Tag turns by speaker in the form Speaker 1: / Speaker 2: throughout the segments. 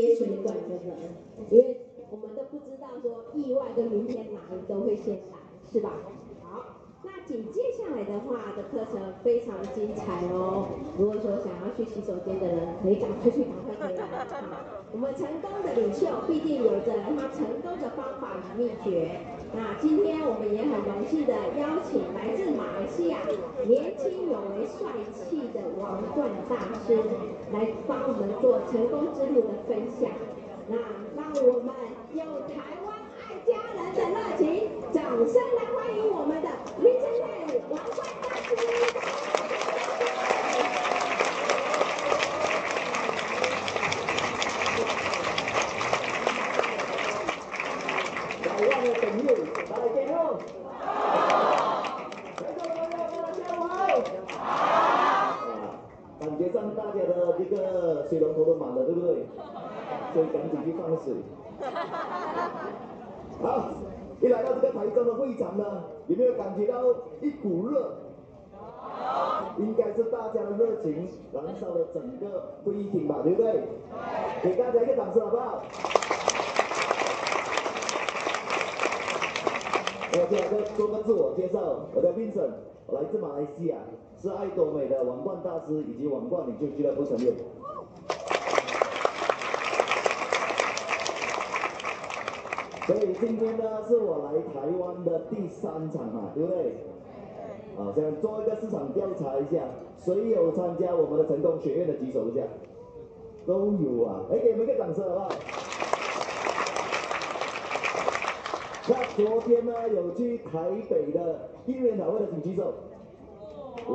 Speaker 1: 接水管的人，因为我们都不知道说意外跟明天哪一都会先来，是吧？好那紧接下来的话的课程非常精彩哦。如果说想要去洗手间的人，可以赶快去，赶快回来。我们成功的领袖必定有着他成功的方法与秘诀。那今天我们也很荣幸的邀请来自马来西亚年轻有为帅气的王冠大师来帮我们做成功之路的分享。那让我们用台湾爱家人的热情，掌声来欢迎我们的林晨晨王冠大师。
Speaker 2: 所以赶紧去放水。好，一来到这个台中的会场呢，有没有感觉到一股热？应该是大家的热情燃烧了整个会议厅吧，对不对？给大家一个掌声，好不好？我先来个做个自我介绍，我叫 Vincent，我来自马来西亚，是爱多美的王冠大师以及王冠领袖俱乐部成员。所以今天呢，是我来台湾的第三场嘛，对不对？好，想做一个市场调查一下，谁有参加我们的成功学院的举手一下？都有啊，哎，给你们一个掌声好不好？那昨天呢，有去台北的一日研讨会的请举手。哇，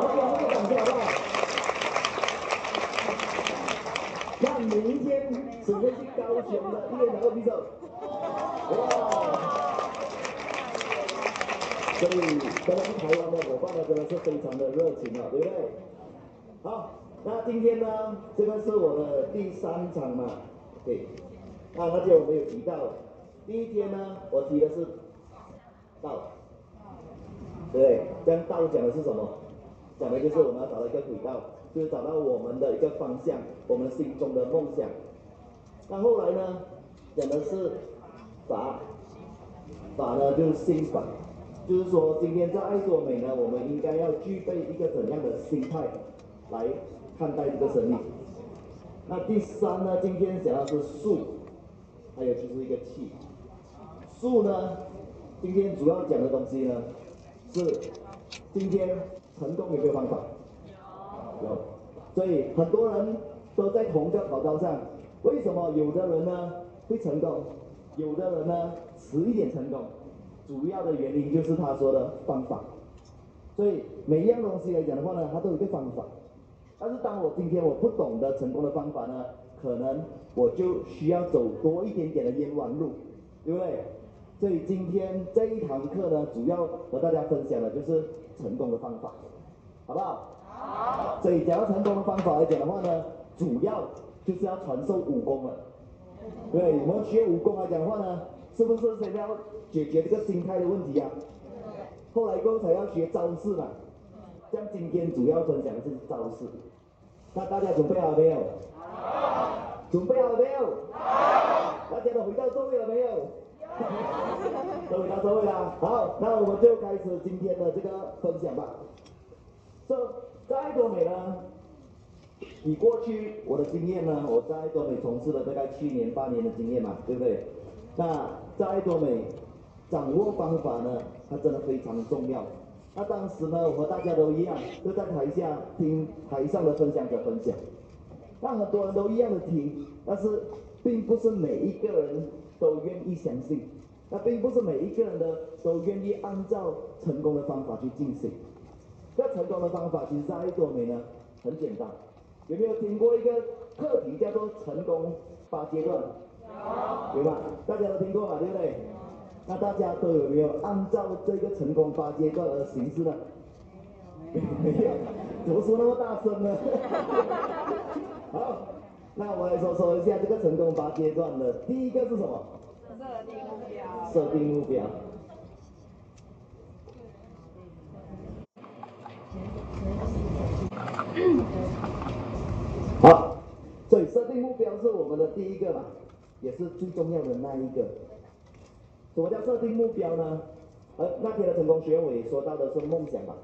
Speaker 2: 给我们一个掌声好不好？那明天准备去高雄的一日研讨会举手。哇！所以，跟我们台湾的伙伴呢，真的是非常的热情啊，对不对？好，那今天呢，这个是我的第三场嘛，对。那而且我没有提到，第一天呢，我提的是道，对，这样道讲的是什么？讲的就是我们要找到一个轨道，就是找到我们的一个方向，我们心中的梦想。那后来呢，讲的是。法，法呢就是心法，就是说今天在爱多美呢，我们应该要具备一个怎样的心态来看待这个生命。那第三呢，今天讲的是术，还有就是一个气。术呢，今天主要讲的东西呢，是今天成功有没有方法？有。所以很多人都在同一个跑道上，为什么有的人呢会成功？有的人呢，迟一点成功，主要的原因就是他说的方法。所以每一样东西来讲的话呢，它都有一个方法。但是当我今天我不懂得成功的方法呢，可能我就需要走多一点点的冤枉路，对不对？所以今天这一堂课呢，主要和大家分享的就是成功的方法，好不好？好。所以讲到成功的方法来讲的话呢，主要就是要传授武功了。对，我们学武功来讲的话呢，是不是先要解决这个心态的问题啊？后来过后才要学招式嘛。像今天主要分享的是招式，那大家准备好了没有？好。准备好了没有？好。大家都回到座位了没有？都回到座位了。好，那我们就开始今天的这个分享吧。这在多美呢？以过去我的经验呢，我在多美从事了大概七年八年的经验嘛，对不对？那在多美掌握方法呢，它真的非常的重要。那当时呢，我和大家都一样，就在台下听台上的分享者分享。那很多人都一样的听，但是并不是每一个人都愿意相信，那并不是每一个人的都愿意按照成功的方法去进行。那成功的方法，其实在爱多美呢，很简单。有没有听过一个课题叫做成功八阶段？有，有吧？大家都听过吧，对不对？那大家都有没有按照这个成功八阶段而行事呢？没有，怎么说那么大声呢？好，那我来说说一下这个成功八阶段的第一个是什么？设定目标。设定目标。好，所以设定目标是我们的第一个嘛，也是最重要的那一个。什么叫设定目标呢？而那天的成功学委说到的是梦想吧？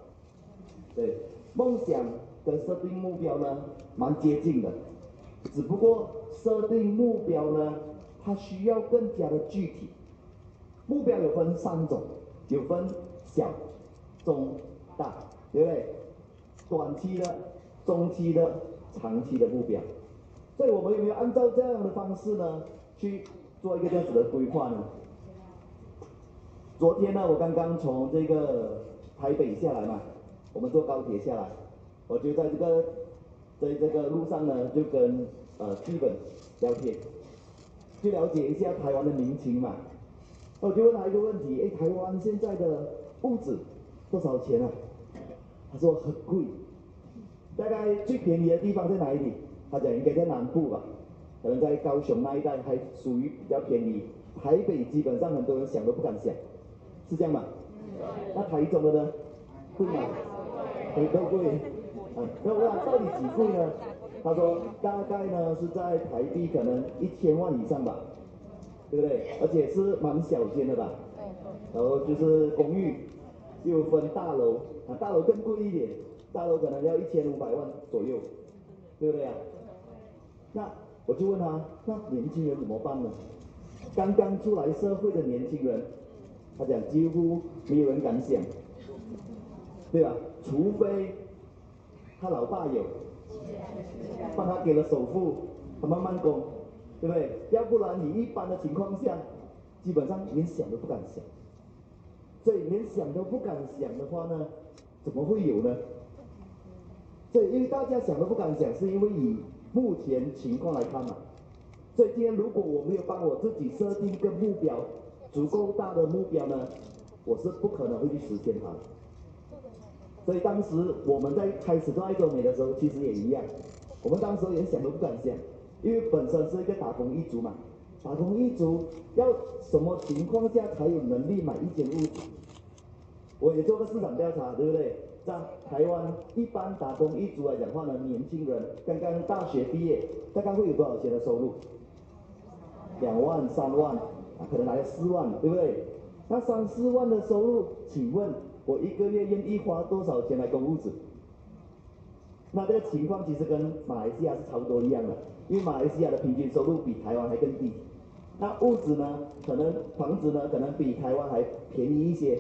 Speaker 2: 对，梦想跟设定目标呢，蛮接近的，只不过设定目标呢，它需要更加的具体。目标有分三种，有分小、中、大，对不对？短期的、中期的、长期的目标。所以我们有没有按照这样的方式呢，去做一个这样子的规划呢？昨天呢，我刚刚从这个台北下来嘛，我们坐高铁下来，我就在这个在这个路上呢，就跟呃基本聊天，去了解一下台湾的民情嘛。我就问他一个问题，哎，台湾现在的物质多少钱啊？他说很贵，大概最便宜的地方在哪里？他讲应该在南部吧，可能在高雄那一带还属于比较便宜。台北基本上很多人想都不敢想，是这样吗？那台中的呢？贵吗？很都贵。啊，那我问到底几贵呢？他说大概呢是在台币可能一千万以上吧。对不对？而且是蛮小间的吧？然后就是公寓，又分大楼，啊，大楼更贵一点，大楼可能要一千五百万左右，对不对啊？那我就问他，那年轻人怎么办呢？刚刚出来社会的年轻人，他讲几乎没有人敢想，对吧？除非他老爸有，帮他给了首付，他慢慢供。对不对？要不然你一般的情况下，基本上连想都不敢想。所以连想都不敢想的话呢，怎么会有呢？所以因为大家想都不敢想，是因为以目前情况来看嘛。所以今天如果我没有帮我自己设定一个目标，足够大的目标呢，我是不可能会去实现它的。所以当时我们在开始做爱多美的时候，其实也一样，我们当时连想都不敢想。因为本身是一个打工一族嘛，打工一族要什么情况下才有能力买一间屋子？我也做过市场调查，对不对？在台湾一般打工一族来讲话呢，年轻人刚刚大学毕业，大概会有多少钱的收入？两万、三万，可能来四万，对不对？那三四万的收入，请问我一个月愿意花多少钱来供屋子？那这个情况其实跟马来西亚是差不多一样的。因为马来西亚的平均收入比台湾还更低，那屋子呢，可能房子呢，可能比台湾还便宜一些。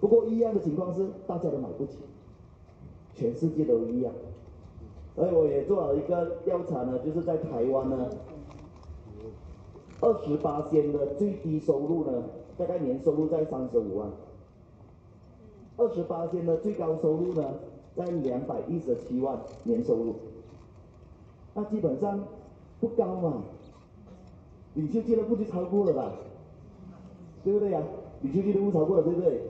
Speaker 2: 不过一样的情况是，大家都买不起，全世界都一样。所以我也做了一个调查呢，就是在台湾呢，二十八仙的最低收入呢，大概年收入在三十五万；二十八仙的最高收入呢，在两百一十七万年收入。那基本上不高嘛，领袖俱乐部就超过了吧，对不对呀、啊？领袖俱乐部超过了，对不对？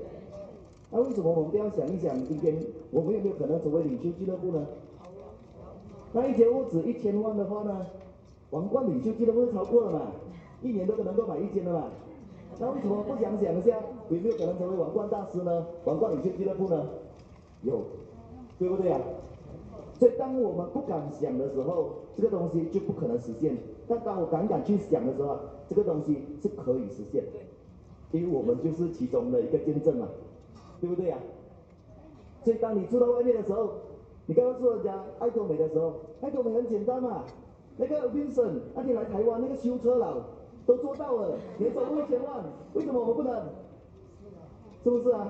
Speaker 2: 那为什么我们不要想一想，今天我们有没有可能成为领袖俱乐部呢？那一间屋子一千万的话呢，王冠领袖俱乐部超过了嘛，一年都能够买一间的嘛。那为什么不想想一下，有没有可能成为王冠大师呢？王冠领袖俱乐部呢？有，对不对、啊？所以当我们不敢想的时候，这个东西就不可能实现。但当我敢敢去想的时候，这个东西是可以实现。因为我们就是其中的一个见证嘛，对不对、啊？所以当你住到外面的时候，你刚刚说人家爱多美的时候，爱多美很简单嘛。那个 Vincent 那天来台湾那个修车佬都做到了，年收入一千万，为什么我们不能？是不是啊？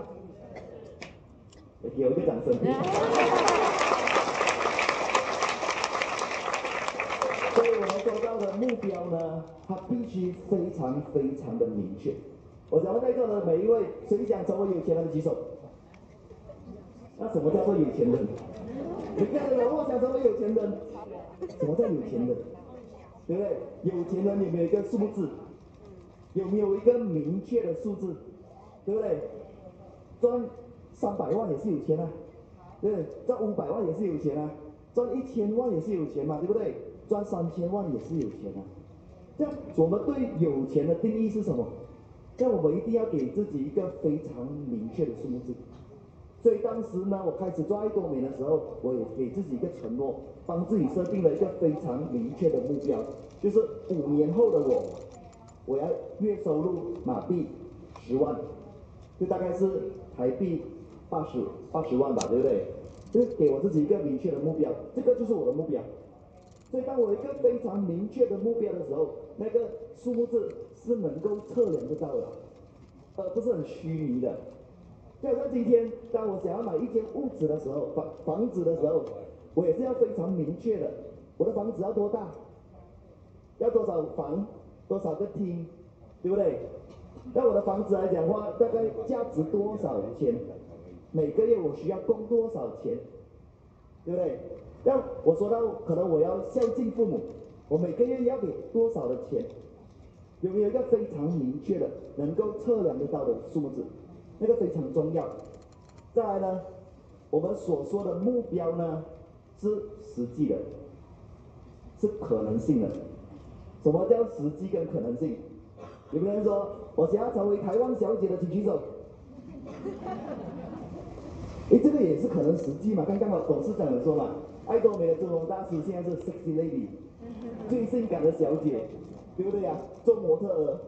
Speaker 2: 给我一个掌声。所以我们做到的目标呢，它必须非常非常的明确。我想问在座的每一位，谁想成为有钱人的举手？那什么叫做有钱人？你看到了，我想成为有钱人。什么叫有钱人？对不对？有钱人有没有一个数字？有没有一个明确的数字？对不对？赚三百万也是有钱啊，对不对？赚五百万也是有钱啊，赚一千万也是有钱嘛，对不对？赚三千万也是有钱啊，这样我们对有钱的定义是什么？这样我们一定要给自己一个非常明确的数字。所以当时呢，我开始做爱多美的时候，我也给自己一个承诺，帮自己设定了一个非常明确的目标，就是五年后的我，我要月收入马币十万，就大概是台币八十八十万吧，对不对？就是给我自己一个明确的目标，这个就是我的目标。所以当我一个非常明确的目标的时候，那个数字是能够测量得到的，而不是很虚拟的。就好像今天，当我想要买一间屋子的时候，房房子的时候，我也是要非常明确的，我的房子要多大，要多少房，多少个厅，对不对？那我的房子来讲的话，大概价值多少钱？每个月我需要供多少钱，对不对？要我说到可能我要孝敬父母，我每个月要给多少的钱？有没有一个非常明确的、能够测量得到的数字？那个非常重要。再来呢，我们所说的目标呢，是实际的，是可能性的。什么叫实际跟可能性？有没有人说我想要成为台湾小姐的请举手？诶，这个也是可能实际嘛？刚刚我董事长有说嘛，爱多美的中文大使现在是 sexy lady，最性感的小姐，对不对呀？做模特儿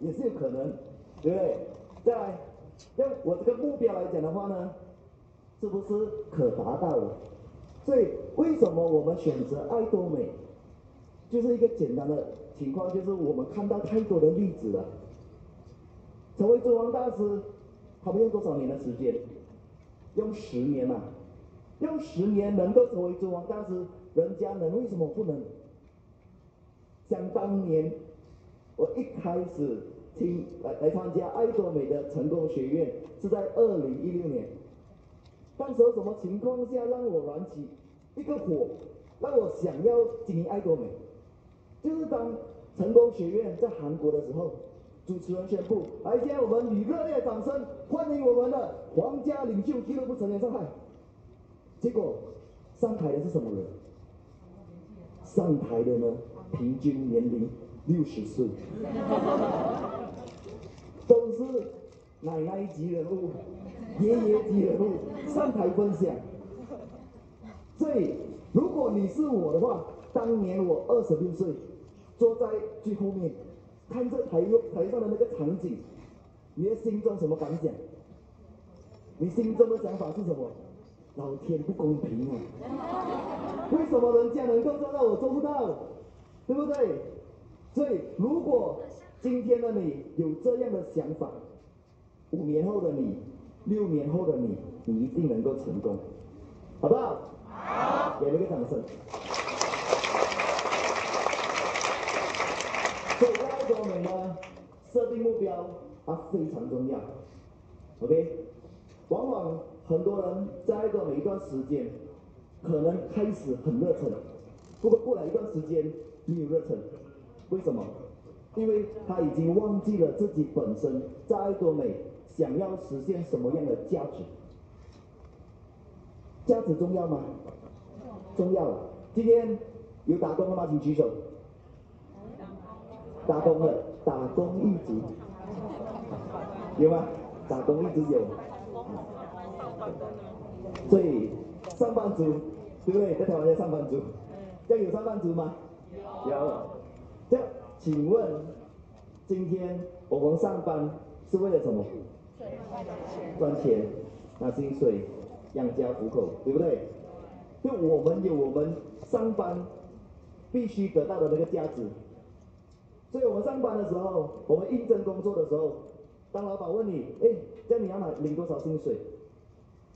Speaker 2: 也是有可能，对不对？再来。要我这个目标来讲的话呢，是不是可达到的？所以为什么我们选择爱多美？就是一个简单的情况，就是我们看到太多的例子了。成为珠王大师，他们用多少年的时间？用十年嘛，用十年能够成为珠王大师，人家能，为什么不能？想当年，我一开始。听来来参加爱多美的成功学院是在二零一六年，当时什么情况下让我燃起一个火，让我想要经营爱多美？就是当成功学院在韩国的时候，主持人宣布，来，现在我们以热烈掌声欢迎我们的皇家领袖俱乐部成员上台。结果上台的是什么人？上台的呢，平均年龄六十岁。都是奶奶级人物、爷爷级人物上台分享。所以，如果你是我的话，当年我二十六岁，坐在最后面，看着台台上的那个场景，你的心中什么感想？你心中的想法是什么？老天不公平啊！为什么人家能够做到，我做不到？对不对？所以，如果今天的你有这样的想法，五年后的你，六年后的你，你一定能够成功，好不好？好，给了个掌声。所以在爱多美呢，设定目标它非常重要。OK，往往很多人在爱多美一段时间，可能开始很热忱，不过过来一段时间没有热忱，为什么？因为他已经忘记了自己本身在爱多美想要实现什么样的价值。价值重要吗？重要。今天有打工的吗？请举手。打工的，打工一族。有吗？打工一直有。所以上班族，对不对？在台湾叫上班族，要有上班族吗？有。这样。请问，今天我们上班是为了什么？赚钱，拿薪水养家糊口，对不对？就我们有我们上班必须得到的那个价值。所以我们上班的时候，我们应征工作的时候，当老板问你，哎，这样你要拿领多少薪水？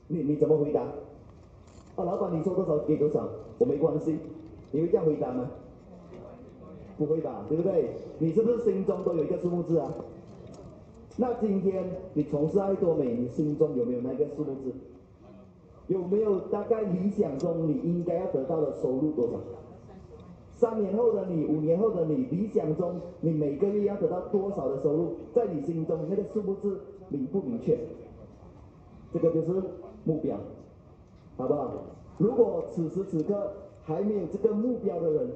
Speaker 2: 你你怎么回答？啊，老板你说多少给多少，我没关系。你会这样回答吗？不会吧，对不对？你是不是心中都有一个数目字啊？那今天你从事爱多美，你心中有没有那个数目字？有没有大概理想中你应该要得到的收入多少？三年后的你，五年后的你，理想中你每个月要得到多少的收入？在你心中那个数目字明不明确？这个就是目标，好不好？如果此时此刻还没有这个目标的人，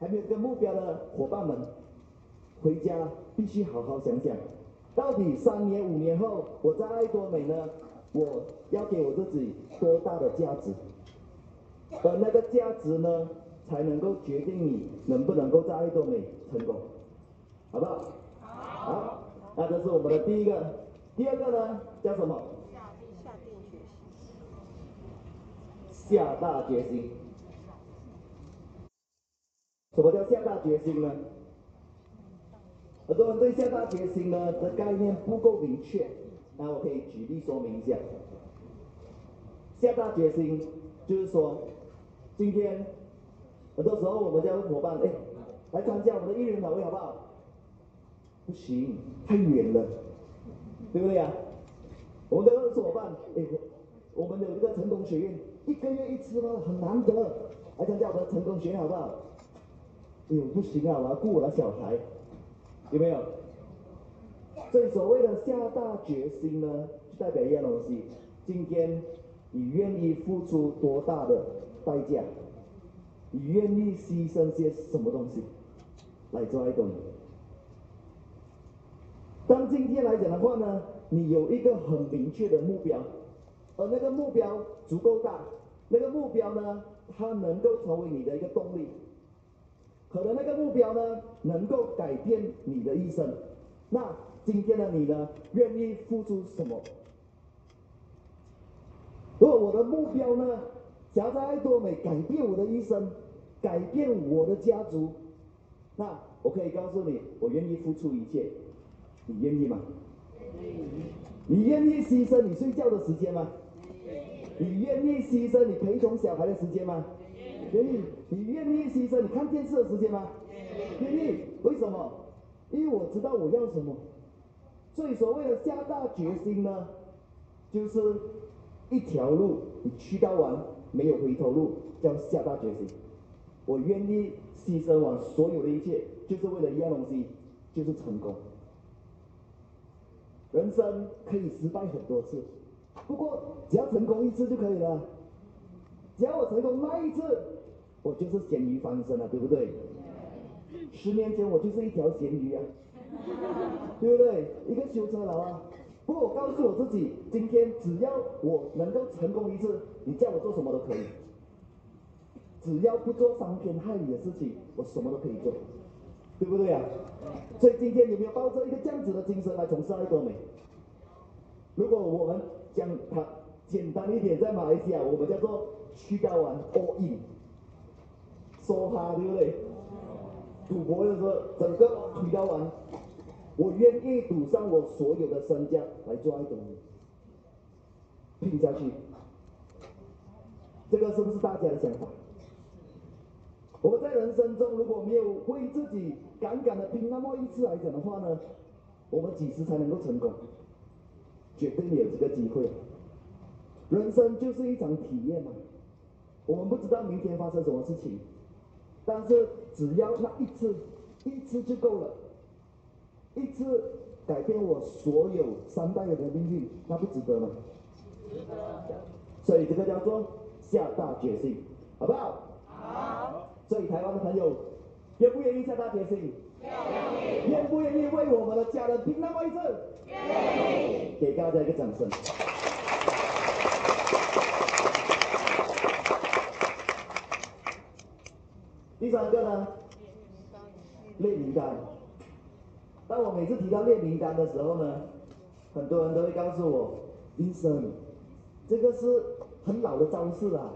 Speaker 2: 还没有这个目标的伙伴们，回家必须好好想想，到底三年五年后我在爱多美呢？我我要给我自己多大的价值，而那个价值呢，才能够决定你能不能够在爱多美成功，好不好？好，那这是我们的第一个，第二个呢，叫什么？下定决心下大决心。什么叫下大决心呢？很多人对下大决心呢的概念不够明确，那我可以举例说明一下。下大决心就是说，今天很多时候我们叫伙伴，哎，来参加我们的一人晚会好不好？不行，太远了，对不对呀？我们的二十伙伴，哎，我们有一个成功学院，一个月一次吗，很难得，来参加我们的成功学院好不好？哎呦，不行啊，我要顾我的小孩，有没有？所以所谓的下大决心呢，就代表一样东西。今天你愿意付出多大的代价？你愿意牺牲些什么东西来做爱多美？当今天来讲的话呢，你有一个很明确的目标，而那个目标足够大，那个目标呢，它能够成为你的一个动力。可能那个目标呢，能够改变你的一生。那今天的你呢，愿意付出什么？如果我的目标呢，想要在爱多美改变我的一生，改变我的家族，那我可以告诉你，我愿意付出一切。你愿意吗？你愿意牺牲你睡觉的时间吗？你愿意牺牲你陪同小孩的时间吗？愿意，你愿意牺牲你看电视的时间吗？愿意，为什么？因为我知道我要什么。所以所谓的下大决心呢，就是一条路，你去到完没有回头路，叫下大决心。我愿意牺牲完所有的一切，就是为了一样东西，就是成功。人生可以失败很多次，不过只要成功一次就可以了。只要我成功那一次，我就是咸鱼翻身了，对不对？十年前我就是一条咸鱼啊，对不对？一个修车佬啊。不过我告诉我自己，今天只要我能够成功一次，你叫我做什么都可以。只要不做伤天害理的事情，我什么都可以做，对不对啊？所以今天有没有抱着一个这样子的精神来从事爱多美？如果我们讲它简单一点，在马来西亚我们叫做。去到完 all in，梭哈对不对？赌博的时候，整个推到完，我愿意赌上我所有的身家来做爱多美，拼下去。这个是不是大家的想法？我们在人生中如果没有为自己敢敢的拼那么一次来讲的话呢，我们几时才能够成功？绝对没有这个机会。人生就是一场体验嘛。我们不知道明天发生什么事情，但是只要那一次，一次就够了，一次改变我所有三代人的命运，那不值得吗？值得。所以这个叫做下大决心，好不好？好。所以台湾的朋友，愿不愿意下大决心？愿意。愿不愿意为我们的家人拼那么一次？愿意。给大家一个掌声。第三个呢，列名单。当我每次提到列名单的时候呢，很多人都会告诉我，医生，这个是很老的招式啊，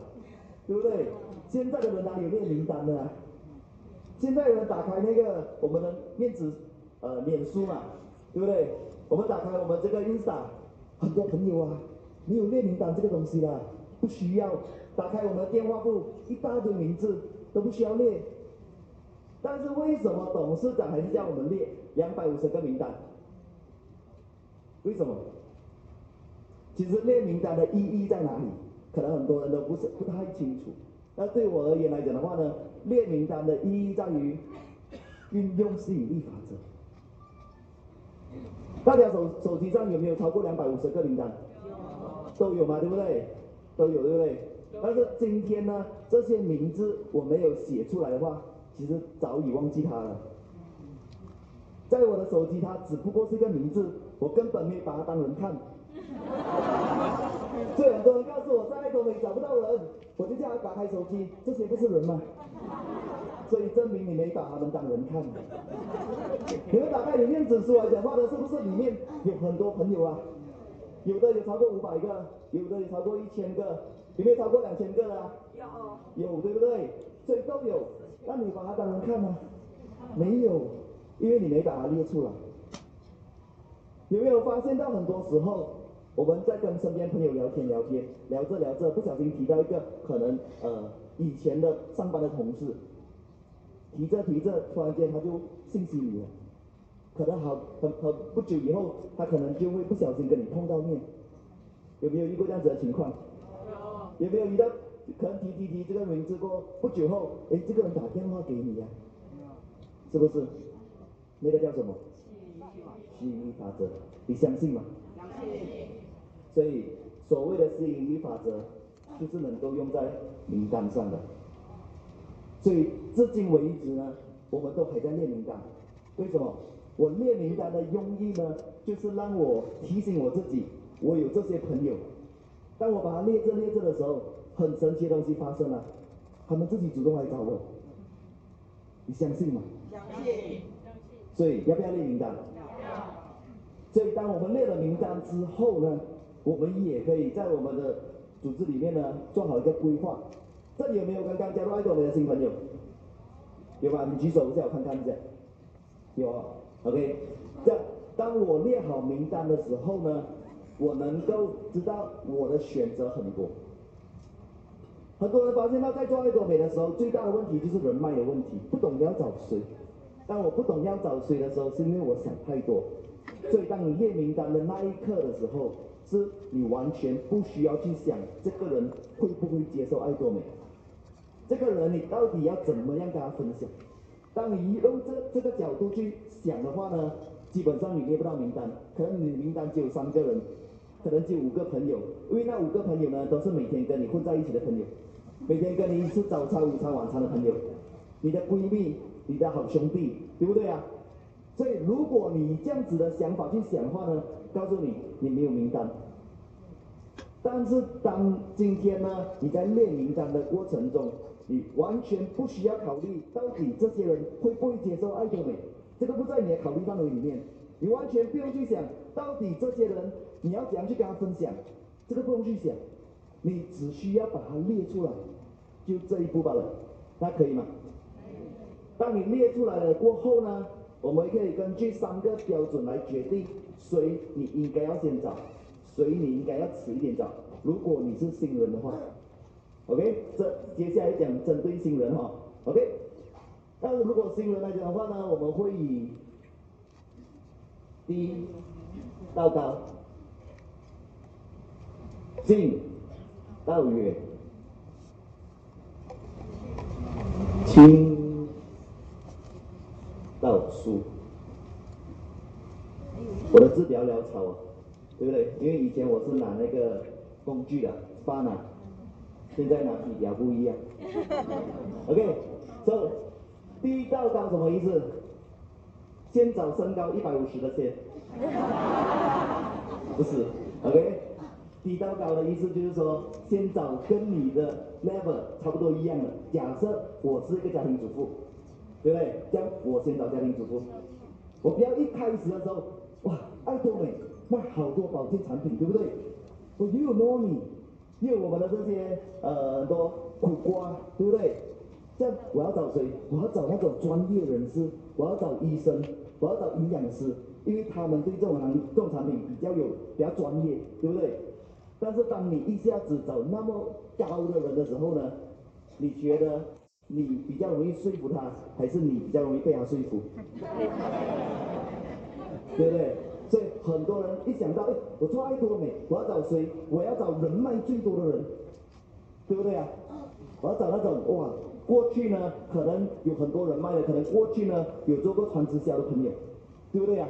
Speaker 2: 对不对？现在的人哪里有列名单的？现在有人打开那个我们的面子呃脸书嘛，对不对？我们打开我们这个 Insta，很多朋友啊，没有列名单这个东西啦，不需要。打开我们的电话簿，一大堆名字。都不需要列，但是为什么董事长还是叫我们列两百五十个名单？为什么？其实列名单的意义在哪里？可能很多人都不是不太清楚。那对我而言来讲的话呢，列名单的意义在于运用吸引力法则。大家手手机上有没有超过两百五十个名单？都有吗？对不对？都有，对不对？但是今天呢，这些名字我没有写出来的话，其实早已忘记它了。在我的手机，它只不过是一个名字，我根本没把它当人看。所以很多人告诉我，在爱多美找不到人，我就叫他打开手机，这些不是人吗？所以证明你没把他们当人看。你们打开里面指数来讲话的，是不是里面有很多朋友啊？有的有超过五百个，有的有超过一千个，有没有超过两千个啊？有，有对不对？所以都有，那你把它当人看吗？没有，因为你没把它列出来。有没有发现到很多时候，我们在跟身边朋友聊天聊天，聊着聊着，不小心提到一个可能呃以前的上班的同事，提着提着，突然间他就信息你了，可能好很很不久以后，他可能就会不小心跟你碰到面，有没有遇过这样子的情况？有。没有遇到可能提提提这个名字过不久后，哎，这个人打电话给你呀、是不是？那个叫什么？吸引力法则，你相信吗？相信。所以所谓的吸引力法则，就是能够用在名单上的。所以至今为止呢，我们都还在列名单。为什么？我列名单的用意呢，就是让我提醒我自己，我有这些朋友。当我把它列着列着的时候，很神奇的东西发生了，他们自己主动来找我。你相信吗？相信。所以要不要列名单？要所以当我们列了名单之后呢，我们也可以在我们的组织里面呢做好一个规划。这里有没有刚刚加入爱多美的新朋友？有吧？你举手一下，我看看一下。有啊，OK。这样，当我列好名单的时候呢，我能够知道我的选择很多。很多人发现到在做爱多美的时候，最大的问题就是人脉的问题，不懂要找谁。当我不懂要找谁的时候，是因为我想太多。所以当你列名单的那一刻的时候，是你完全不需要去想这个人会不会接受爱多美，这个人你到底要怎么样跟他分享。当你用这这个角度去想的话呢，基本上你列不到名单，可能你名单只有三个人，可能只有五个朋友，因为那五个朋友呢都是每天跟你混在一起的朋友，每天跟你吃早餐、午餐、晚餐的朋友，你的闺蜜。你的好兄弟，对不对啊？所以如果你这样子的想法去想的话呢，告诉你，你没有名单。但是当今天呢，你在列名单的过程中，你完全不需要考虑到底这些人会不会接受爱多美，这个不在你的考虑范围里面。你完全不用去想到底这些人你要怎样去跟他分享，这个不用去想，你只需要把它列出来，就这一步罢了，那可以吗？当你列出来了过后呢，我们可以根据三个标准来决定谁你应该要先找，谁你应该要迟一点找。如果你是新人的话，OK，这接下来讲针对新人哈，OK。但是如果新人来讲的话呢，我们会以低到高，近到远，轻。到书，我的字比较潦草啊，对不对？因为以前我是拿那个工具的笔拿现在拿笔比较不一样。OK，所低到高什么意思？先找身高一百五十的先，不是，OK，低到高的意思就是说，先找跟你的 level 差不多一样的。假设我是一个家庭主妇。对不对？这样我先找家庭主妇，我不要一开始的时候，哇，爱多美卖好多保健产品，对不对？我又有糯米，又有我们的这些呃很多苦瓜，对不对？这样我要找谁？我要找那种专业人士，我要找医生，我要找营养师，因为他们对这种产这种产品比较有比较专业，对不对？但是当你一下子找那么高的人的时候呢，你觉得？你比较容易说服他，还是你比较容易被他说服？对不对？所以很多人一想到，哎，我做爱多美，我要找谁？我要找人脉最多的人，对不对啊？我要找那种哇，过去呢可能有很多人脉的，可能过去呢有做过传直销的朋友，对不对啊？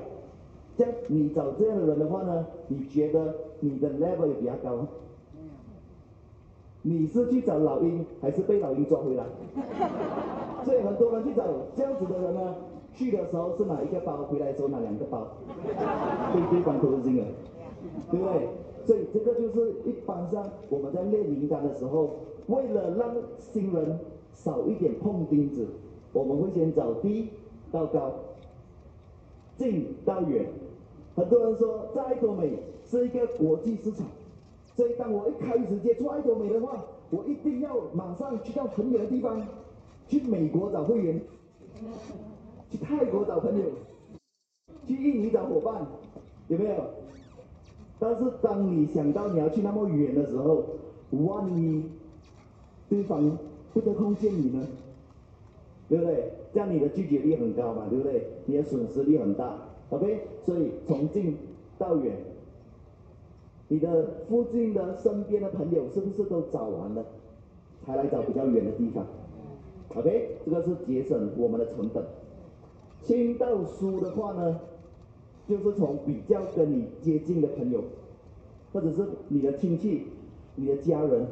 Speaker 2: 这样你找这样的人的话呢，你觉得你的 level 也比较高？你是去找老鹰，还是被老鹰抓回来？所以很多人去找这样子的人呢，去的时候是拿一个包，回来的时候拿两个包，对对方都是这样，对不对？所以这个就是一般上我们在列名单的时候，为了让新人少一点碰钉子，我们会先找低到高，近到远。很多人说在爱多美是一个国际市场，所以当我一开始接触爱多美的话，我一定要马上去到很远的地方，去美国找会员，去泰国找朋友，去印尼找伙伴，有没有？但是当你想到你要去那么远的时候，万一对方不得空见你呢？对不对？这样你的拒绝率很高嘛，对不对？你的损失率很大。OK，所以从近到远，你的附近的身边的朋友是不是都找完了，才来找比较远的地方？OK，这个是节省我们的成本。亲到疏的话呢？就是从比较跟你接近的朋友，或者是你的亲戚、你的家人，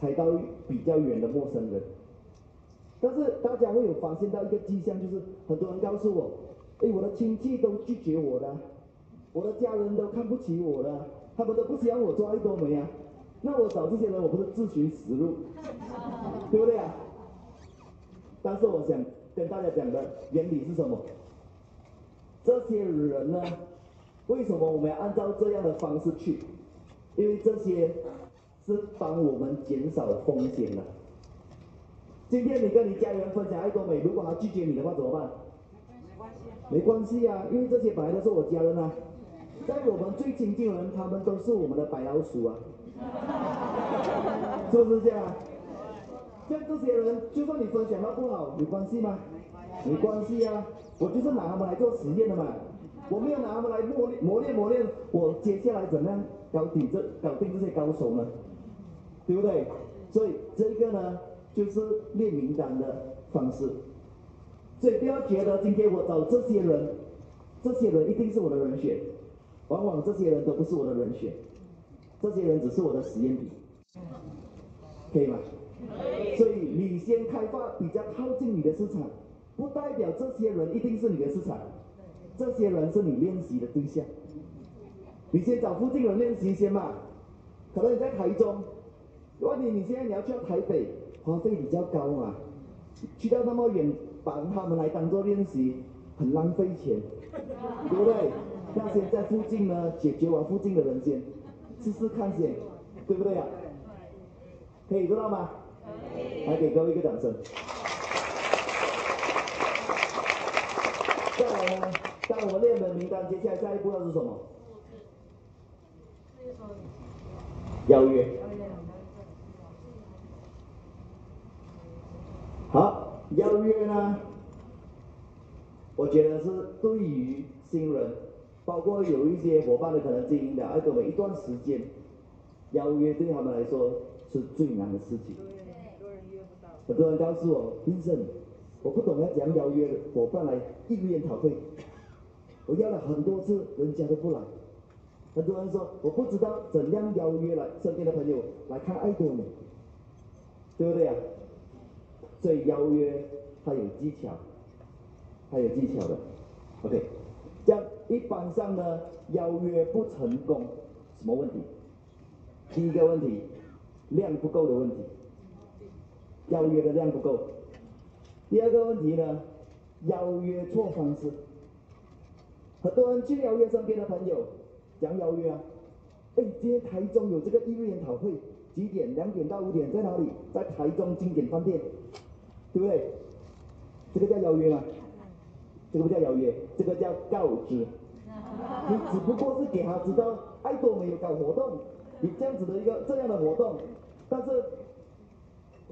Speaker 2: 才到比较远的陌生人。但是大家会有发现到一个迹象，就是很多人告诉我，哎，我的亲戚都拒绝我了，我的家人都看不起我了，他们都不希望我做爱多美啊。那我找这些人，我不是自寻死路，对不对啊？但是我想跟大家讲的原理是什么？这些人呢，为什么我们要按照这样的方式去？因为这些是帮我们减少风险的。今天你跟你家人分享爱多美，如果他拒绝你的话怎么办？没关系啊，因为这些本来都是我家人啊，在我们最亲近的人，他们都是我们的白老鼠啊，是不是这样？像这些人，就算你分享到不好，有关系吗？没关系啊，我就是拿他们来做实验的嘛，我没有拿他们来磨练磨练磨练，我接下来怎样搞定这搞定这些高手呢？对不对？所以这个呢，就是列名单的方式。所以不要觉得今天我找这些人，这些人一定是我的人选，往往这些人都不是我的人选，这些人只是我的实验品，可以吗？所以你先开发比较靠近你的市场。不代表这些人一定是你的市场，这些人是你练习的对象。你先找附近人练习先嘛，可能你在台中，万一你现在你要去到台北，花费比较高嘛，去到那么远，把他们来当做练习，很浪费钱，对不对？那先在附近呢，解决完附近的人先，试试看先，对不对呀？可以知道吗？来给各位一个掌声。再来呢，当我们列的名单，接下来下一步要是什么？邀约。好，邀约呢，我觉得是对于新人，包括有一些伙伴的可能经营的爱多美一段时间，邀约对他们来说是最难的事情。很多人告诉我，医生。我不懂要怎样邀约伙伴来意愿研讨会，我邀了很多次，人家都不来。很多人说我不知道怎样邀约来身边的朋友来看爱多美，对不对呀？所以邀约它有技巧，它有技巧的。OK，这样一般上呢，邀约不成功，什么问题？第一个问题，量不够的问题，邀约的量不够。第二个问题呢，邀约错方式。很多人去邀约身边的朋友，讲邀约啊，哎，今天台中有这个异业研讨会，几点？两点到五点，在哪里？在台中经典饭店，对不对？这个叫邀约吗？这个不叫邀约，这个叫告知。你 只不过是给他知道爱多美有搞活动，你这样子的一个这样的活动，但是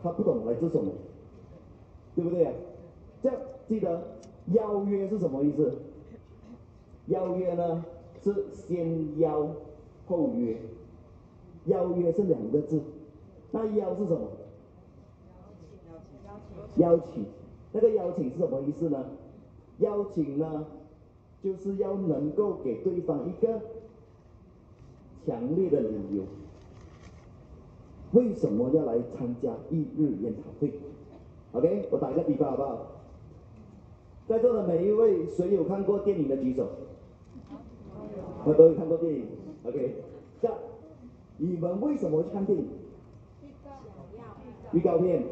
Speaker 2: 他不懂来自什么。对不对呀？这样记得邀约是什么意思？邀约呢是先邀后约，邀约是两个字，那邀是什么？邀请，那个邀请是什么意思呢？邀请呢，就是要能够给对方一个强烈的理由，为什么要来参加一日研讨会？OK，我打一个比方好不好？在座的每一位，谁有看过电影的举手？我都有看过电影。OK，这样，你们为什么去看电影？预告片，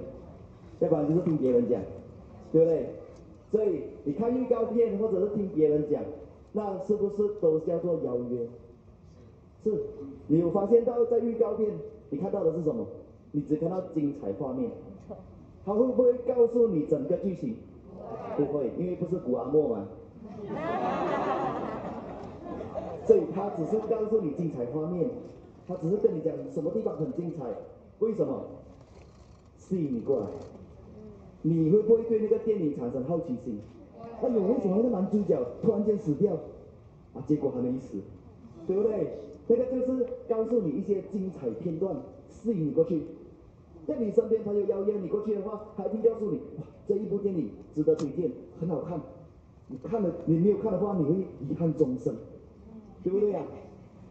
Speaker 2: 要不然就是听别人讲，对不对？所以你看预告片或者是听别人讲，那是不是都叫做邀约？是。你有发现到在预告片你看到的是什么？你只看到精彩画面，他会不会告诉你整个剧情？不会，因为不是古阿莫嘛。所以他只是告诉你精彩画面，他只是跟你讲什么地方很精彩，为什么？吸引你过来，你会不会对那个电影产生好奇心？哎呦，为什么那个男主角突然间死掉？啊，结果还没死，对不对？那个就是告诉你一些精彩片段，吸引你过去。在你身边朋友邀约你过去的话，他一定告诉你，哇，这一部电影值得推荐，很好看。你看了，你没有看的话，你会遗憾终生。对不对呀、啊？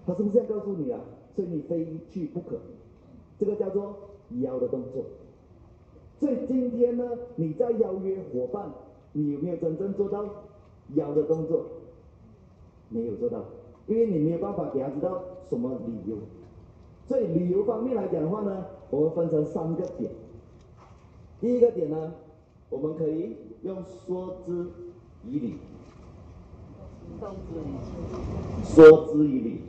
Speaker 2: 他是不是这样告诉你啊？所以你非去不可，这个叫做邀的动作。所以今天呢，你在邀约伙伴，你有没有真正做到邀的动作？没有做到，因为你没有办法给他知道什么理由。所以理由方面来讲的话呢，我们分成三个点。第一个点呢，我们可以用说之以理。说之以理，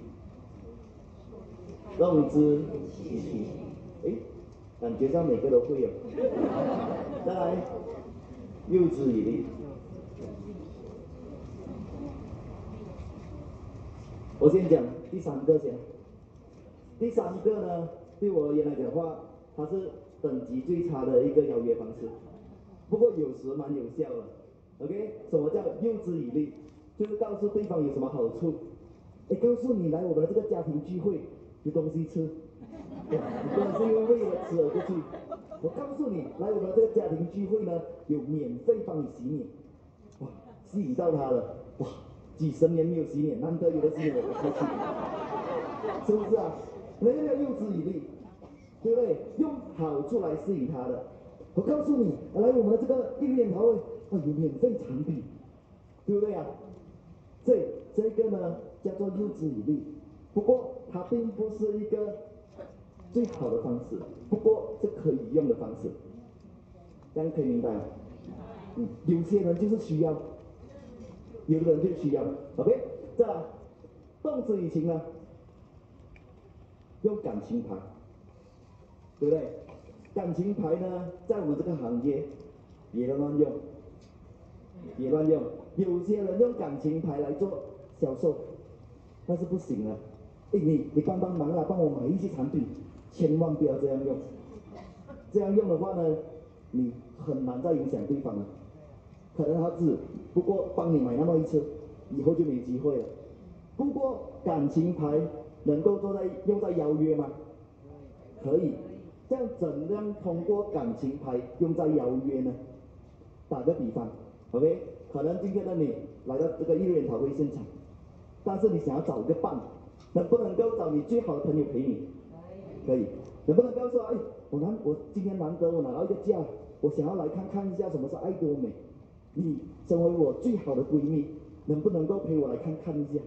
Speaker 2: 动之以情。感觉上每个都会有。再来，诱之以利。我先讲第三个先。第三个呢，对我而言来讲的话，它是等级最差的一个邀约方式。不过有时蛮有效的。OK，什么叫诱之以利？就是告诉对方有什么好处，哎，告诉你来我们这个家庭聚会有东西吃，你不能是因为为了吃而过去。我告诉你，来我们这个家庭聚会呢，有免费帮你洗脸，哇，吸引到他了，哇，几十年没有洗脸，难得有的洗脸我过去，是不是啊？那个叫诱之以利，对不对？用好处来吸引他的。我告诉你，来我们的这个艺人研讨会，啊，有免费产品，对不对啊？这这个呢叫做诱之以利，不过它并不是一个最好的方式，不过是可以用的方式，这样可以明白吗？嗯，有些人就是需要，有的人就需要，OK，再来，动之以情呢，用感情牌，对不对？感情牌呢，在我们这个行业也能乱用，也乱用。有些人用感情牌来做销售，那是不行的。哎，你你帮帮忙啊，帮我买一些产品，千万不要这样用。这样用的话呢，你很难再影响对方了。可能他只不过帮你买那么一次，以后就没机会了。不过感情牌能够做在用在邀约吗？可以。这样怎样通过感情牌用在邀约呢？打个比方，OK。可能今天的你来到这个艺人研讨会现场，但是你想要找一个伴，能不能够找你最好的朋友陪你？可以。能不能告诉我，哎，我难我今天难得我拿到一个假，我想要来看看一下什么是爱多美。你成为我最好的闺蜜，能不能够陪我来看看一下？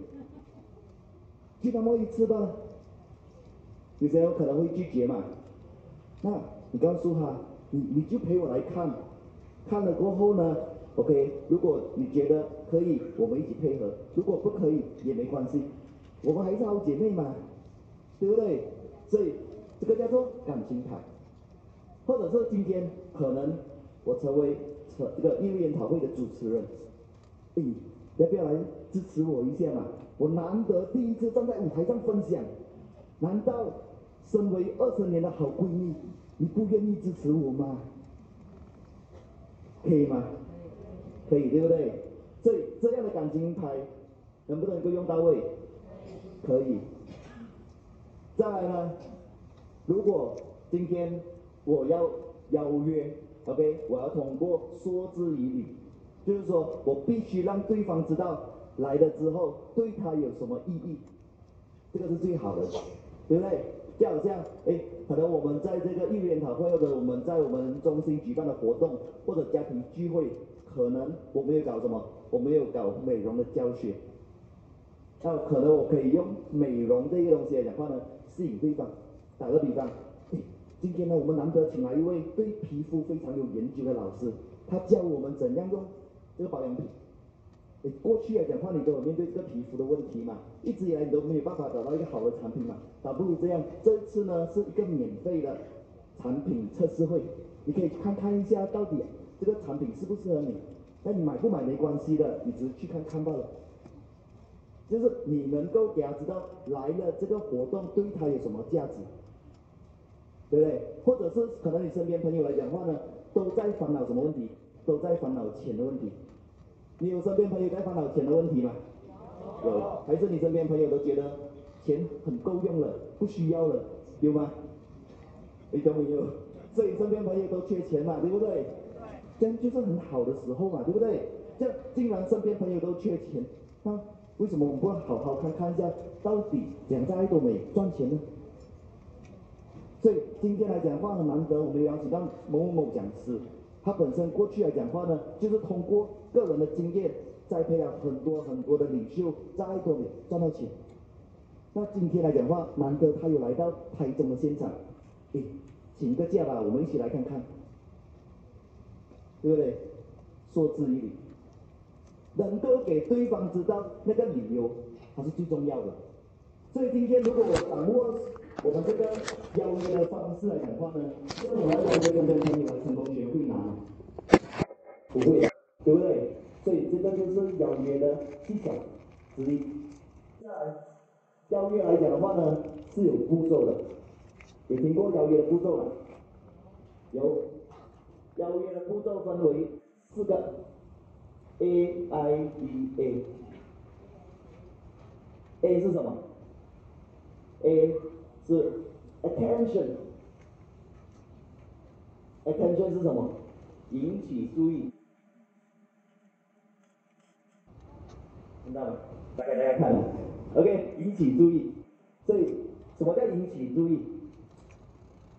Speaker 2: 就那么一次吧。有些人可能会拒绝嘛。那你告诉他，你你就陪我来看，看了过后呢？OK，如果你觉得可以，我们一起配合；如果不可以也没关系，我们还是好姐妹嘛，对不对？所以这个叫做感情牌，或者是今天可能我成为成这个艺人研讨会的主持人，哎，要不要来支持我一下嘛？我难得第一次站在舞台上分享，难道身为二十年的好闺蜜，你不愿意支持我吗？可以吗？可以，对不对？所以这样的感情牌能不能够用到位？可以。再来呢，如果今天我要邀约，OK，我要通过说之以理，就是说我必须让对方知道来了之后对他有什么意义，这个是最好的，对不对？就好像，哎，可能我们在这个艺人研讨会，或者我们在我们中心举办的活动，或者家庭聚会。可能我没有搞什么，我没有搞美容的教学，那可能我可以用美容这个东西来讲话呢，吸引对方。打个比方，今天呢，我们难得请来一位对皮肤非常有研究的老师，他教我们怎样用这个保养品。诶，过去来讲话，你都有面对这个皮肤的问题嘛，一直以来你都没有办法找到一个好的产品嘛，倒不如这样，这次呢是一个免费的产品测试会，你可以看看一下到底这个产品适不适合你，那你买不买没关系的，你只是去看看罢了。就是你能够给他知道来了这个活动对他有什么价值，对不对？或者是可能你身边朋友来讲话呢，都在烦恼什么问题？都在烦恼钱的问题。你有身边朋友在烦恼钱的问题吗？有。还是你身边朋友都觉得钱很够用了，不需要了，有吗？你都没有。所以身边朋友都缺钱嘛，对不对？这样就是很好的时候嘛，对不对？这样既然身边朋友都缺钱，那为什么我们不好好看看一下，到底怎样在爱多美赚钱呢？所以今天来讲的话很难得，我们邀请到某某某讲师。他本身过去来讲话呢，就是通过个人的经验，栽培了很多很多的领袖，在爱多美赚到钱。那今天来讲话，难得他有来到台中的现场，诶，请个假吧，我们一起来看看，对不对？说之以理，能够给对方知道那个理由，还是最重要的。所以今天如果我掌握。我们这个邀约的方式来讲的话呢，这我们要跟跟跟朋友来成功学会吗？不会，对不对？所以这个就是邀约的技巧之一。接下来，邀约来讲的话呢，是有步骤的。有听过邀约的步骤吗？有，邀约的步骤分为四个，A I D A。A 是什么？A 是 attention，attention 是什么？引起注意，听到吗？大概大家看，OK，引起注意。所以什么叫引起注意？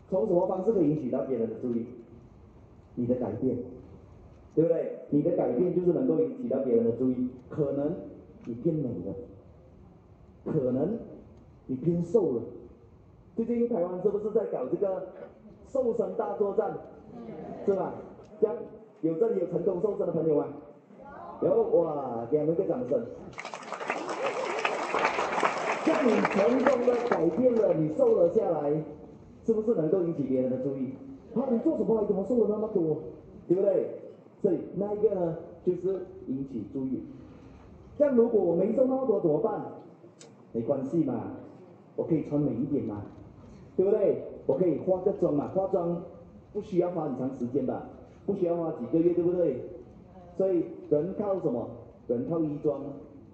Speaker 2: 从什么方式可以引起到别人的注意？你的改变，对不对？你的改变就是能够引起到别人的注意。可能你变美了，可能你变瘦了。最近台湾是不是在搞这个瘦身大作战？是吧？这样有这里有成功瘦身的朋友吗？有哇，给他们一个掌声。像你成功的改变了，你瘦了下来，是不是能够引起别人的注意？啊，你做什么？你怎么瘦了那么多？对不对？所以那一个呢，就是引起注意。像如果我没瘦那么多怎么办？没关系嘛，我可以穿美一点嘛。对不对？我可以化个妆嘛，化妆不需要花很长时间吧，不需要花几个月，对不对？所以人靠什么？人靠衣装，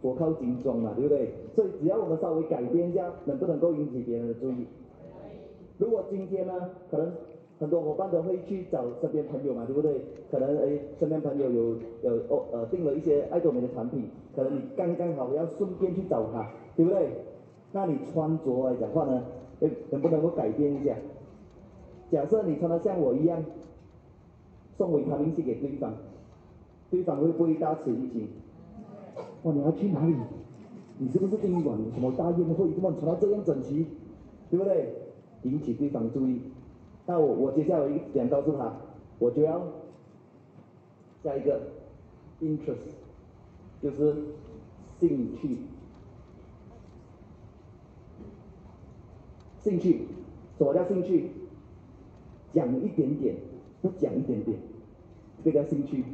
Speaker 2: 佛靠金装嘛，对不对？所以只要我们稍微改变一下，能不能够引起别人的注意？如果今天呢，可能很多伙伴都会去找身边朋友嘛，对不对？可能哎，身边朋友有有哦呃订了一些爱多美的产品，可能你刚刚好要顺便去找他，对不对？那你穿着来讲话呢？哎，能不能够改变一下？假设你穿的像我一样，送维他命 C 给对方，对方会不会大吃一惊？哇，你要去哪里？你是不是宾馆什么大宴会？怎么穿到这样整齐？对不对？引起对方注意。那我我接下来想告诉他，我就要下一个 interest，就是兴趣。兴趣，什么叫兴趣？讲一点点，不讲一点点，这叫兴趣，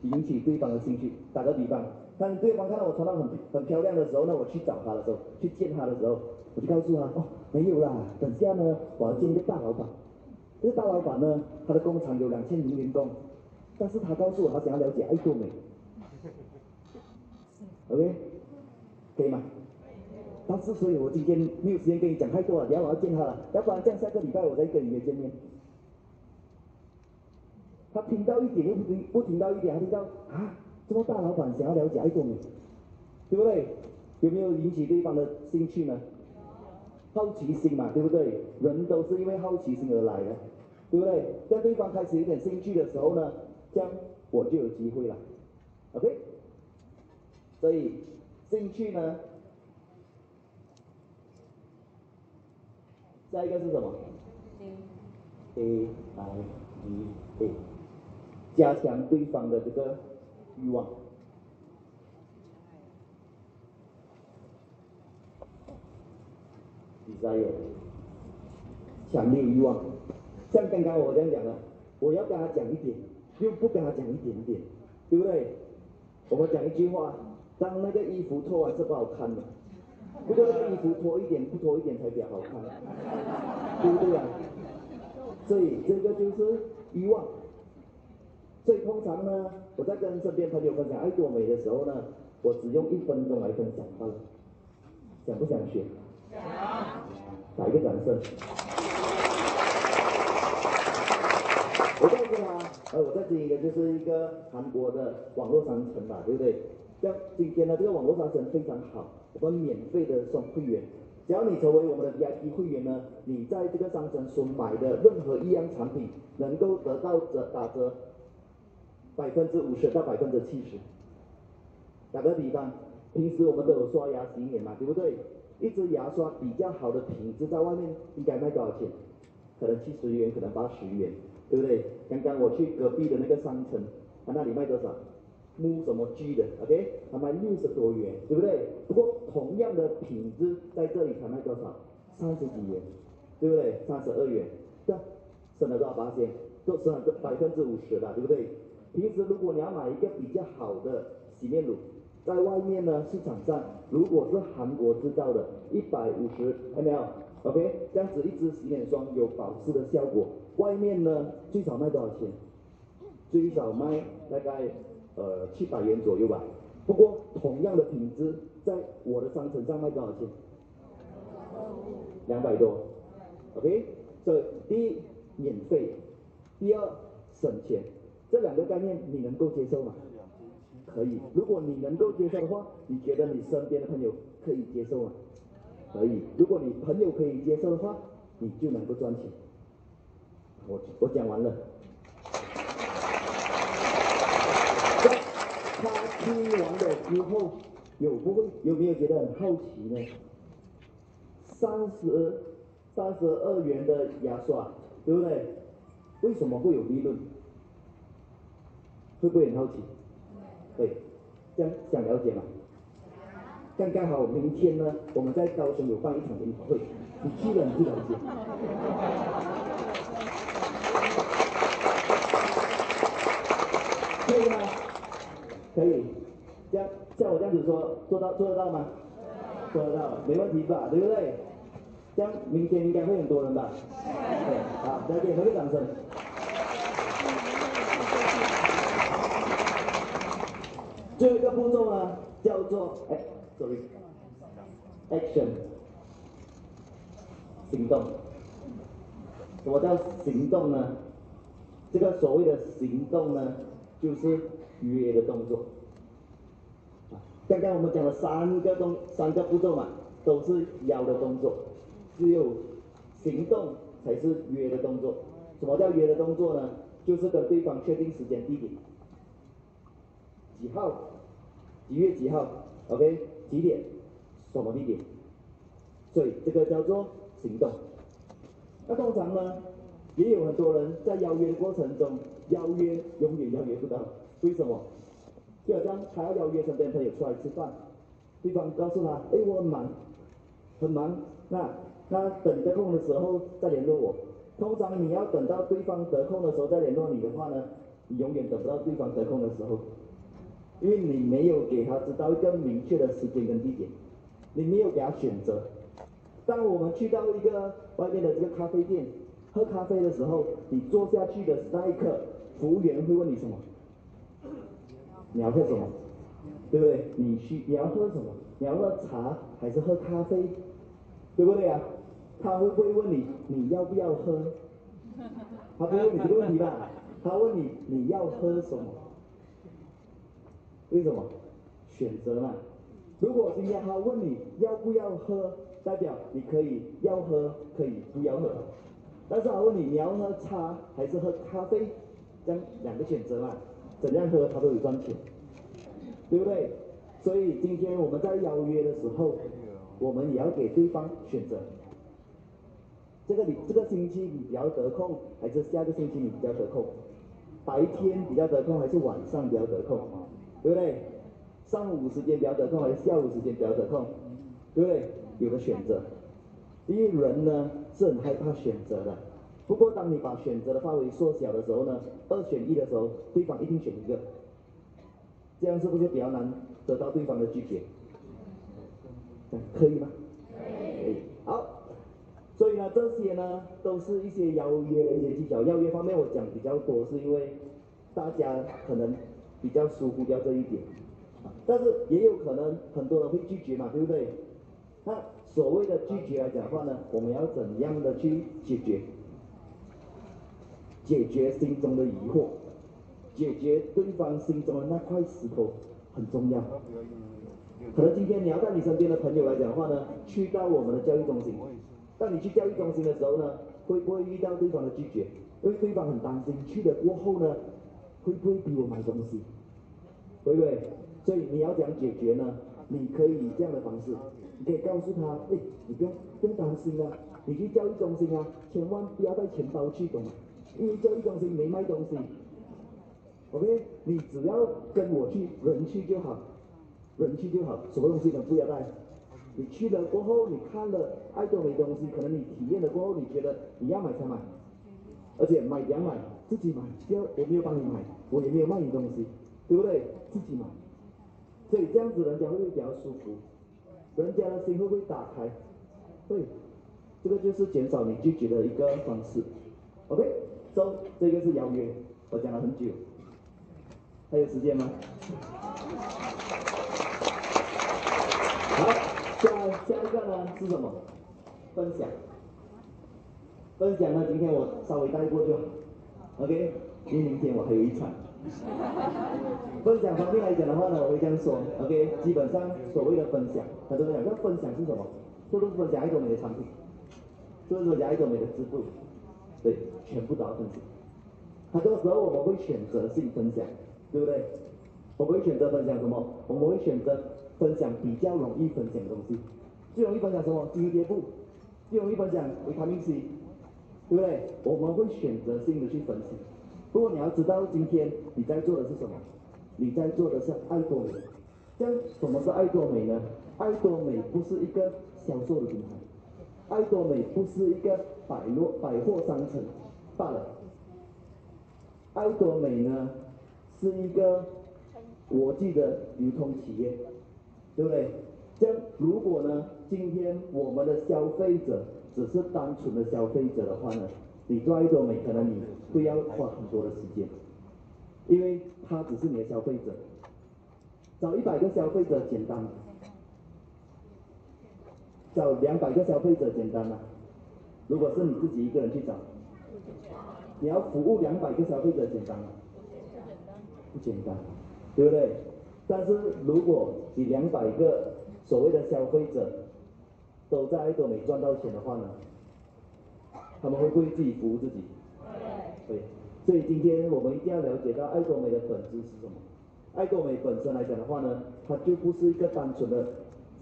Speaker 2: 引起对方的兴趣。打个比方，当对方看到我穿到很很漂亮的时候，那我去找他的时候，去见他的时候，我就告诉他，哦，没有啦，等下呢，我要见一个大老板。这个大老板呢，他的工厂有两千名员工，但是他告诉我，他想要了解爱多美。OK，可以吗？但是，所以我今天没有时间跟你讲太多了，等下我要见他了，要不然这样下个礼拜我再跟你们见面。他听到一点又不听，不听到一点，他听到啊，这么大老板想要了解爱多美，对不对？有没有引起对方的兴趣呢？好奇心嘛，对不对？人都是因为好奇心而来的，对不对？当对方开始有点兴趣的时候呢，这样我就有机会了，OK？所以兴趣呢？下一个是什么？A I E A，加强对方的这个欲望。Desire，强烈欲望。像刚刚我这样讲的，我要跟他讲一点，又不跟他讲一点点，对不对？我们讲一句话，当那个衣服脱完是不好看的。不过那个衣服脱一点不脱一点才比较好看，对不对啊？所以这个就是欲望。所以通常呢，我在跟身边朋友分享爱多美的时候呢，我只用一分钟来分享。想不想学？想打一个掌声。我告诉他，呃，我在经营的就是一个韩国的网络商城嘛，对不对？像今天呢，这个网络商城非常好，我们免费的送会员，只要你成为我们的 VIP 会员呢，你在这个商城所买的任何一样产品，能够得到折打折百分之五十到百分之七十。打个比方，平时我们都有刷牙洗脸嘛，对不对？一支牙刷比较好的品质，在外面应该卖多少钱？可能七十元，可能八十元，对不对？刚刚我去隔壁的那个商城，他那里卖多少？木什么 G 的，OK，他卖六十多元，对不对？不过同样的品质，在这里才卖多少？三十几元，对不对？三十二元，这省了多少八千？都省了百分之五十了，对不对？平时如果你要买一个比较好的洗面乳，在外面呢，市场上如果是韩国制造的，一百五十看到没有？OK，这样子一支洗脸霜有保湿的效果，外面呢最少卖多少钱？最少卖大概。呃，七百元左右吧。不过同样的品质，在我的商城上卖多少钱？两百多。OK，所以第一免费，第二省钱，这两个概念你能够接受吗？可以。如果你能够接受的话，你觉得你身边的朋友可以接受吗？可以。如果你朋友可以接受的话，你就能够赚钱。我我讲完了。他听完了之后，有不会有没有觉得很好奇呢？三十三十二元的牙刷，对不对？为什么会有利润？会不会很好奇？对，这样想了解吗？刚刚好，明天呢，我们在高雄有办一场研讨会，你去了你就了解。可以吗？可以，这样像我这样子说，做到做得到吗？做得到，没问题吧？对不对？这样明天应该会很多人吧？对，好，再给他个掌声。最后一个步骤呢，叫做哎，sorry，action，行动。什么叫行动呢？这个所谓的行动呢，就是。约的动作，刚刚我们讲了三个动三个步骤嘛，都是邀的动作，只有行动才是约的动作。什么叫约的动作呢？就是跟对方确定时间地点，几号，几月几号，OK，几点，什么地点，所以这个叫做行动。那通常呢，也有很多人在邀约过程中，邀约永远邀约不到。为什么？就好像他要邀约身边朋友出来吃饭，对方告诉他，哎，我很忙，很忙，那那等得空的时候再联络我。通常你要等到对方得空的时候再联络你的话呢，你永远等不到对方得空的时候，因为你没有给他知道一个明确的时间跟地点，你没有给他选择。当我们去到一个外面的这个咖啡店喝咖啡的时候，你坐下去的那一刻，服务员会问你什么？你要喝什么？对不对？你需你要喝什么？你要喝茶还是喝咖啡？对不对啊？他会不会问你你要不要喝？他不会问你这个问题吧？他问你你要喝什么？为什么？选择嘛。如果今天他问你要不要喝，代表你可以要喝，可以不要喝。但是他问你你要喝茶还是喝咖啡？这样两个选择嘛。怎样喝他都有赚钱，对不对？所以今天我们在邀约的时候，我们也要给对方选择。这个你这个星期你比较得空，还是下个星期你比较得空？白天比较得空，还是晚上比较得空？对不对？上午时间比较得空，还是下午时间比较得空？对不对？有个选择，因为人呢是很害怕选择的。不过当你把选择的范围缩小的时候呢，二选一的时候，对方一定选一个，这样是不是比较难得到对方的拒绝？可以吗？可以。好，所以呢，这些呢都是一些邀约的一些技巧。邀约方面我讲比较多，是因为大家可能比较疏忽掉这一点，但是也有可能很多人会拒绝嘛，对不对？那所谓的拒绝来讲的话呢，我们要怎样的去解决？解决心中的疑惑，解决对方心中的那块石头很重要。可能今天你要带你身边的朋友来讲的话呢，去到我们的教育中心。当你去教育中心的时候呢，会不会遇到对方的拒绝？因为对方很担心去了过后呢，会不会逼我买东西？对不对？所以你要怎样解决呢？你可以以这样的方式，你可以告诉他，哎，你不用不用担心啊，你去教育中心啊，千万不要带钱包去，懂吗？因为教育中心没卖东西。OK，你只要跟我去，人去就好。人去就好，什么东西都不要带。你去了过后，你看了爱多美东西，可能你体验了过后，你觉得你要买才买，而且买两买，自己买，不要我没有帮你买，我也没有卖你东西，对不对？自己买，所以这样子人家会比较舒服？人家的心会不会打开？对，这个就是减少你拒绝的一个方式，OK？。OK，so 这个是邀约，我讲了很久，还有时间吗？好，下下一个呢是什么？分享。分享呢，今天我稍微带过就好，OK。因为明天我还有一场。分享方面来讲的话呢，我会这样说，OK。基本上所谓的分享，很多人讲，那分享是什么？是不是分享一种美的产品？就是分享爱多美的支付？对，全部都要分享。很多时候我们会选择性分享，对不对？我们会选择分享什么？我们会选择。分享比较容易分享的东西，最容易分享什么？金贴布，最容易分享维他命 C，对不对？我们会选择性的去分享。不过你要知道，今天你在做的是什么？你在做的是爱多美。这样什么是爱多美呢？爱多美不是一个销售的平台，爱多美不是一个百货百货商城罢了。爱多美呢，是一个国际的流通企业。对不对？这样如果呢，今天我们的消费者只是单纯的消费者的话呢，你做爱多美可能你会要花很多的时间，因为他只是你的消费者。找一百个消费者简单，找两百个消费者简单吗？如果是你自己一个人去找，你要服务两百个消费者简单吗？不简单，对不对？但是如果你两百个所谓的消费者都在爱多美赚到钱的话呢，他们会不会自己服务自己？对。所以今天我们一定要了解到爱多美的本质是什么。爱多美本身来讲的话呢，它就不是一个单纯的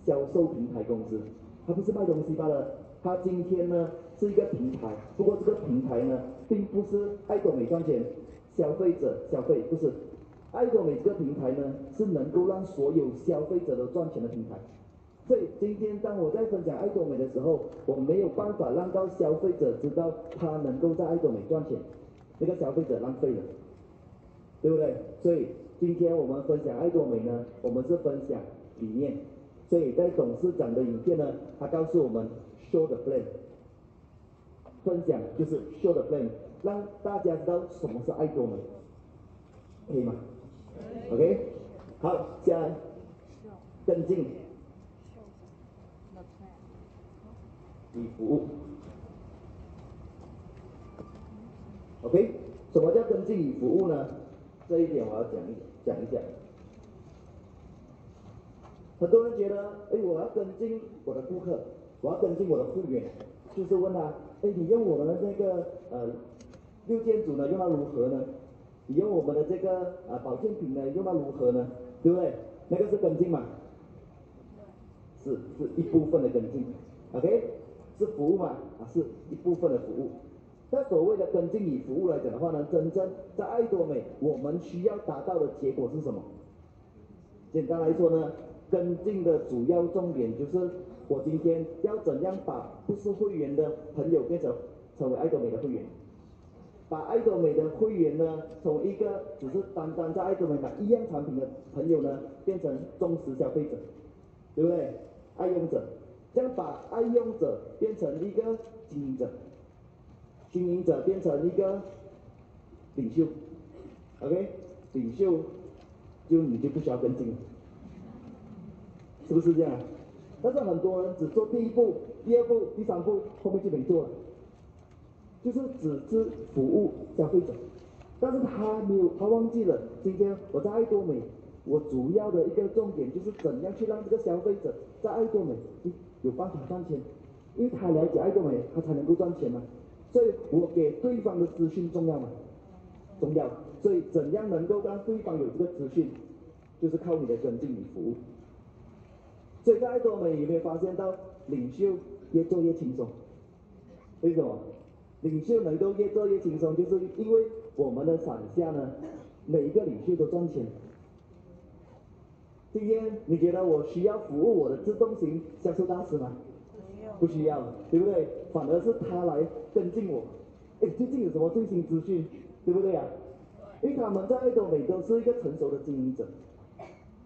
Speaker 2: 销售平台公司，它不是卖东西罢了。它今天呢是一个平台，不过这个平台呢并不是爱多美赚钱，消费者消费不是。爱多美这个平台呢，是能够让所有消费者都赚钱的平台。所以今天当我在分享爱多美的时候，我没有办法让到消费者知道他能够在爱多美赚钱，那个消费者浪费了，对不对？所以今天我们分享爱多美呢，我们是分享理念。所以在董事长的影片呢，他告诉我们 show the plan，分享就是 show the plan，让大家知道什么是爱多美，可以吗？OK，好，下来跟进与服务。OK，什么叫跟进与服务呢？这一点我要讲一讲一讲。很多人觉得，哎，我要跟进我的顾客，我要跟进我的会员，就是问他，哎，你用我们的那个呃六件组呢，用到如何呢？你用我们的这个啊保健品呢，用到如何呢？对不对？那个是跟进嘛？是是一部分的跟进，OK？是服务吗？啊，是一部分的服务。那所谓的跟进与服务来讲的话呢，真正在爱多美，我们需要达到的结果是什么？简单来说呢，跟进的主要重点就是，我今天要怎样把不是会员的朋友变成成为爱多美的会员，把爱多美的会员呢，从一个只是单单在爱多美买一样产品的朋友呢，变成忠实消费者，对不对？爱用者，这样把爱用者变成一个经营者。经营者变成一个领袖，OK，领袖就你就不需要跟进了，是不是这样？但是很多人只做第一步、第二步、第三步，后面就没做了，就是只是服务消费者，但是他没有，他忘记了，今天我在爱多美，我主要的一个重点就是怎样去让这个消费者在爱多美有办法赚钱，因为他了解爱多美，他才能够赚钱嘛。所以我给对方的资讯重要吗？重要。所以怎样能够让对方有这个资讯，就是靠你的跟进与服务。所以在爱多美有没有发现到领袖越做越轻松？为什么？领袖能够越做越轻松，就是因为我们的伞下呢，每一个领袖都赚钱。今天你觉得我需要服务我的自动型销售大师吗？不需要，对不对？反而是他来跟进我。哎，最近有什么最新资讯，对不对啊？因为他们在爱多美都是一个成熟的经营者，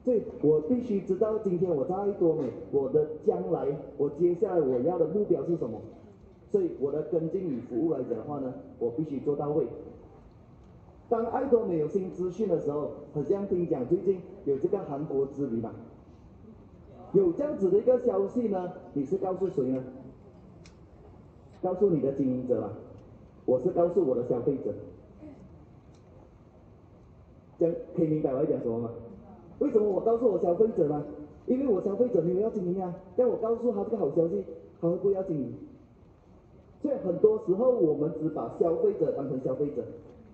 Speaker 2: 所以我必须知道今天我在爱多美，我的将来，我接下来我要的目标是什么。所以我的跟进与服务来讲的话呢，我必须做到位。当爱多美有新资讯的时候，好像听讲最近有这个韩国之旅嘛。有这样子的一个消息呢，你是告诉谁呢？告诉你的经营者吧，我是告诉我的消费者。这样可以明白我在讲什么吗？为什么我告诉我消费者呢？因为我消费者没有要经营啊，但我告诉他这个好消息，他会不会要经营？所以很多时候我们只把消费者当成消费者，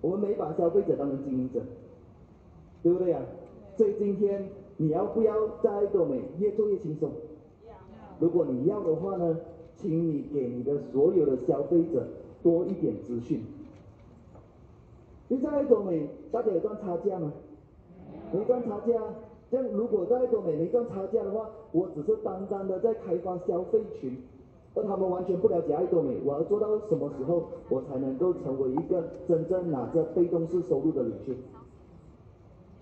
Speaker 2: 我们没把消费者当成经营者，对不对呀？所以今天。你要不要在多美越做越轻松？如果你要的话呢，请你给你的所有的消费者多一点资讯。你在爱多美，大家有赚差价吗？没赚差价。这样如果在爱多美没赚差价的话，我只是单单的在开发消费群，而他们完全不了解爱多美。我要做到什么时候，我才能够成为一个真正拿着被动式收入的领袖？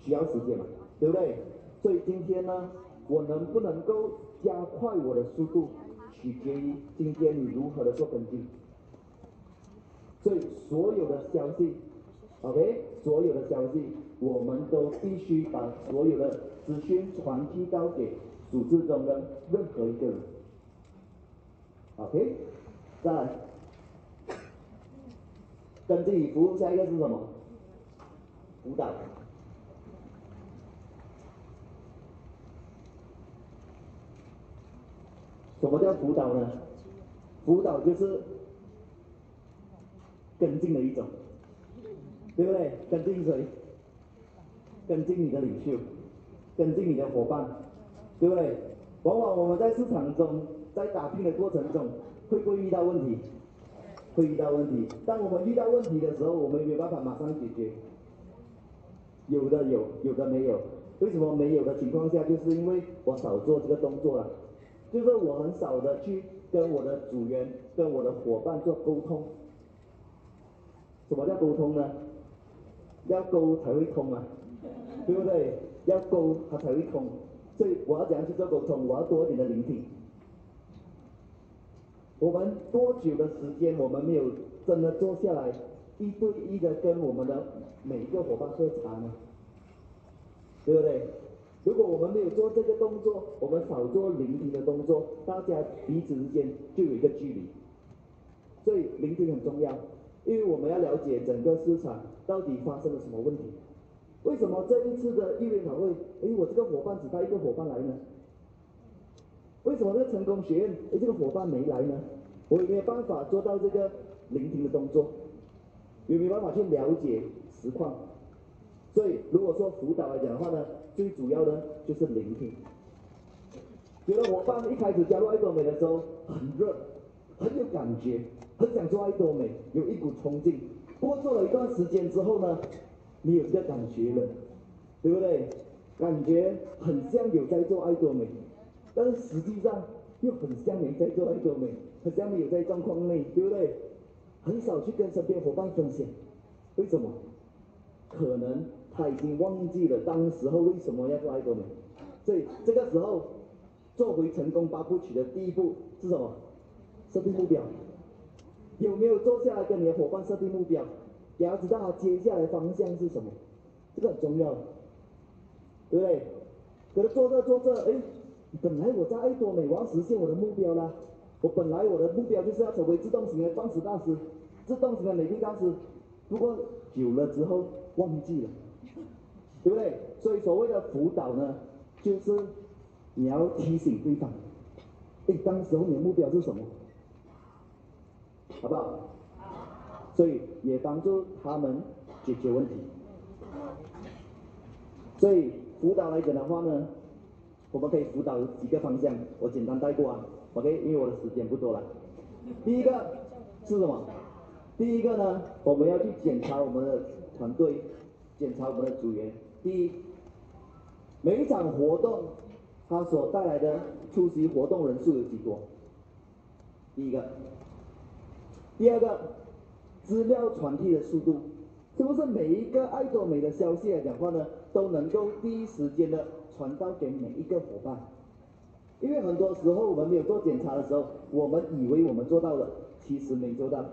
Speaker 2: 需要时间嘛，对不对？所以今天呢，我能不能够加快我的速度，取决于今天你如何的做跟进。所以所有的消息，OK，所有的消息，我们都必须把所有的资讯传递到给组织中的任何一个人。OK，再来，跟进与服务，下一个是什么？辅导。什么叫辅导呢？辅导就是跟进的一种，对不对？跟进谁？跟进你的领袖，跟进你的伙伴，对不对？往往我们在市场中，在打拼的过程中，会不会遇到问题？会遇到问题。当我们遇到问题的时候，我们没有办法马上解决。有的有，有的没有。为什么没有的情况下？就是因为我少做这个动作了。就是我很少的去跟我的组员、跟我的伙伴做沟通。什么叫沟通呢？要沟才会通啊，对不对？要沟它才会通。所以我要怎样去做沟通？我要多一点的聆听。我们多久的时间，我们没有真的坐下来一对一的跟我们的每一个伙伴喝茶呢？对不对？如果我们没有做这个动作，我们少做聆听的动作，大家彼此之间就有一个距离。所以聆听很重要，因为我们要了解整个市场到底发生了什么问题。为什么这一次的议员大会，哎，我这个伙伴只带一个伙伴来呢？为什么这个成功学院，哎，这个伙伴没来呢？我有没有办法做到这个聆听的动作？有没有办法去了解实况？所以如果说辅导来讲的话呢？最主要的就是聆听。有的伙伴一开始加入爱多美的时候很热，很有感觉，很想做爱多美，有一股冲劲。不过做了一段时间之后呢，你有这个感觉了，对不对？感觉很像有在做爱多美，但是实际上又很像没在做爱多美，很像没有在状况内，对不对？很少去跟身边伙伴分享，为什么？可能他已经忘记了当时候为什么要做爱多美，所以这个时候做回成功八部曲的第一步是什么？设定目标。有没有坐下来跟你的伙伴设定目标？你要知道他接下来方向是什么，这个很重要。对不对？可是做着做着，哎，本来我在爱多美，我要实现我的目标啦。我本来我的目标就是要成为自动型的钻石大师，自动型的美丽大师。不过久了之后忘记了，对不对？所以所谓的辅导呢，就是你要提醒对方，哎，当时候你的目标是什么？好不好？所以也帮助他们解决问题。所以。辅导来讲的话呢，我们可以辅导几个方向，我简单带过啊，OK，因为我的时间不多了。第一个是什么？第一个呢，我们要去检查我们的团队，检查我们的组员。第一，每一场活动它所带来的出席活动人数有几多？第一个。第二个，资料传递的速度。是不是每一个爱多美的消息来讲话呢，都能够第一时间的传到给每一个伙伴？因为很多时候我们没有做检查的时候，我们以为我们做到了，其实没做到。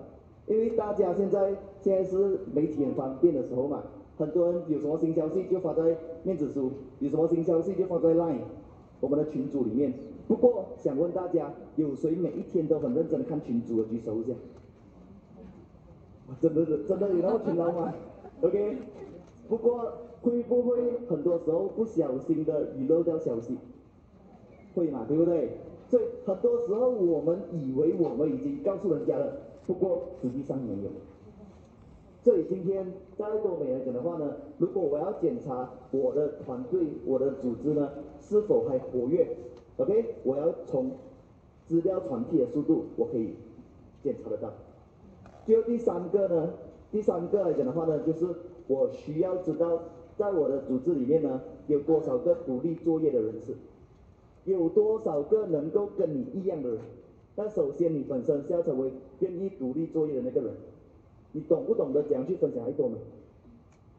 Speaker 2: 因为大家现在现在是媒体很方便的时候嘛，很多人有什么新消息就发在面子书，有什么新消息就发在 Line，我们的群组里面。不过想问大家，有谁每一天都很认真看群组的举手一下？真的是真的有那么勤劳吗？OK，不过会不会很多时候不小心的遗漏掉消息？会嘛，对不对？所以很多时候我们以为我们已经告诉人家了，不过实际上没有。所以今天在爱多美来讲的话呢，如果我要检查我的团队、我的组织呢是否还活跃，OK，我要从资料传递的速度，我可以检查得到。就第三个呢，第三个来讲的话呢，就是我需要知道，在我的组织里面呢，有多少个独立作业的人士，有多少个能够跟你一样的人。但首先你本身是要成为愿意独立作业的那个人，你懂不懂得怎样去分享爱多美？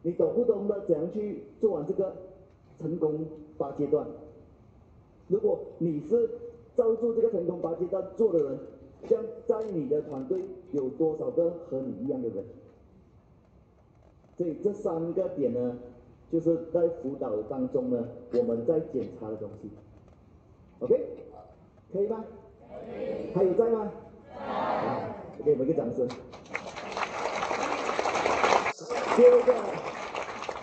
Speaker 2: 你懂不懂得怎样去做完这个成功八阶段？如果你是照住这个成功八阶段做的人。像在你的团队有多少个和你一样的人？所以这三个点呢，就是在辅导当中呢，我们在检查的东西。OK，可以吗？还有在吗？在。给我们一个掌声。第二个，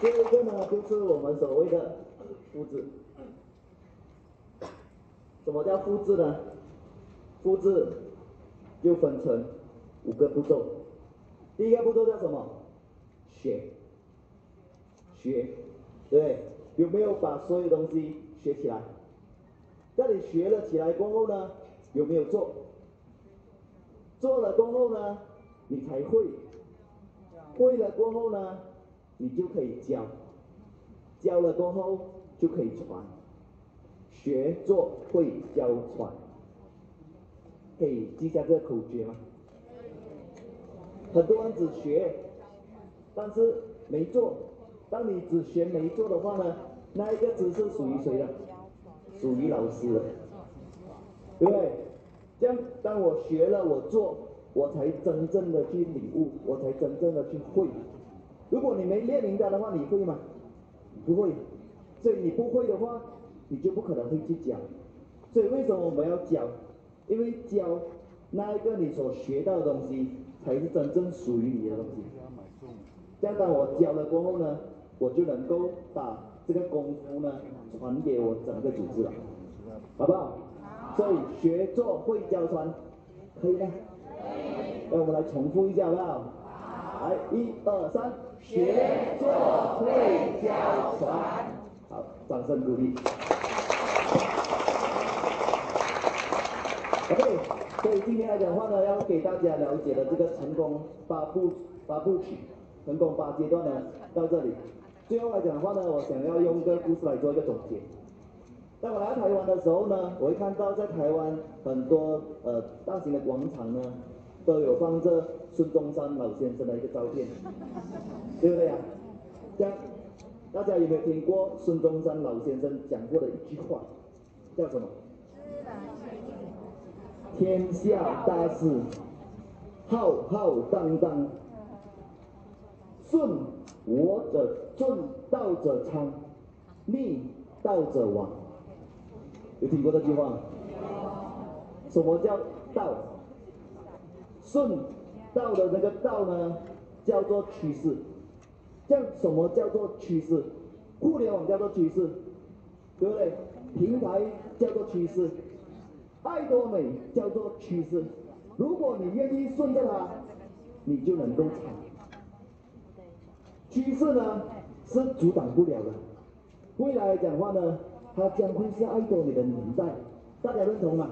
Speaker 2: 第二个呢，就是我们所谓的复制。什么叫复制呢？复制。就分成五个步骤，第一个步骤叫什么？学，学，对，有没有把所有东西学起来？在你学了起来过后呢，有没有做？做了过后呢，你才会，会了过后呢，你就可以教，教了过后就可以传，学做会教传。可以记下这个口诀吗？很多人只学，但是没做。当你只学没做的话呢，那一个知识属于谁的？属于老师的，对不对？这样，当我学了，我做，我才真正的去领悟，我才真正的去会。如果你没练明白的话，你会吗？不会。所以你不会的话，你就不可能会去讲。所以为什么我们要讲？因为教那一个你所学到的东西，才是真正属于你的东西。这样当我教了过后呢，我就能够把这个功夫呢传给我整个组织了，好不好？所以学做会教传，可以吗？那我们来重复一下，好不好？来，一二三，学做会教传。好，掌声鼓励。OK，所以今天来讲的话呢，要给大家了解的这个成功八步八步曲，成功八阶段呢，到这里。最后来讲的话呢，我想要用一个故事来做一个总结。当我来到台湾的时候呢，我会看到在台湾很多呃大型的广场呢，都有放着孙中山老先生的一个照片，对不对呀？这样，大家有没有听过孙中山老先生讲过的一句话？叫什么？天下大事，浩浩荡荡，顺我者顺，道者昌，逆道者亡。有听过这句话？什么叫道？顺道的那个道呢，叫做趋势。叫什么叫做趋势？互联网叫做趋势，对不对？平台叫做趋势，爱多美叫做趋势。如果你愿意顺着它，你就能够闯。趋势呢是阻挡不了的。未来来讲话呢，它将会是爱多美的年代，大家认同吗？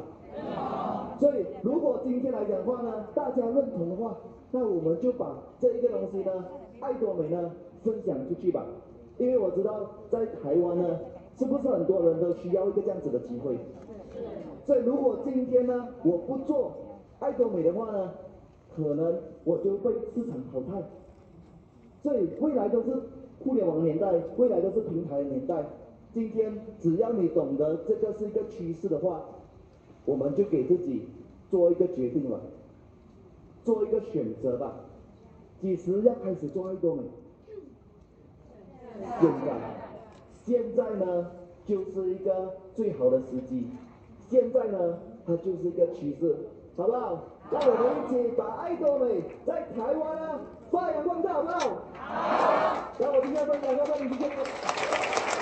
Speaker 2: 所以，如果今天来讲话呢，大家认同的话，那我们就把这一个东西呢，爱多美呢，分享出去吧。因为我知道在台湾呢，是不是很多人都需要一个这样子的机会？所以，如果今天呢，我不做爱多美的话呢，可能我就被市场淘汰。所以，未来都是互联网年代，未来都是平台年代。今天只要你懂得这个是一个趋势的话，我们就给自己做一个决定了，做一个选择吧。几时要开始做爱多美？现在，现在呢，就是一个最好的时机。现在呢，它就是一个趋势，好不好？让我们一起把爱多美在台湾呢发扬光大，好不好？好。那我今天分享到这里，谢谢。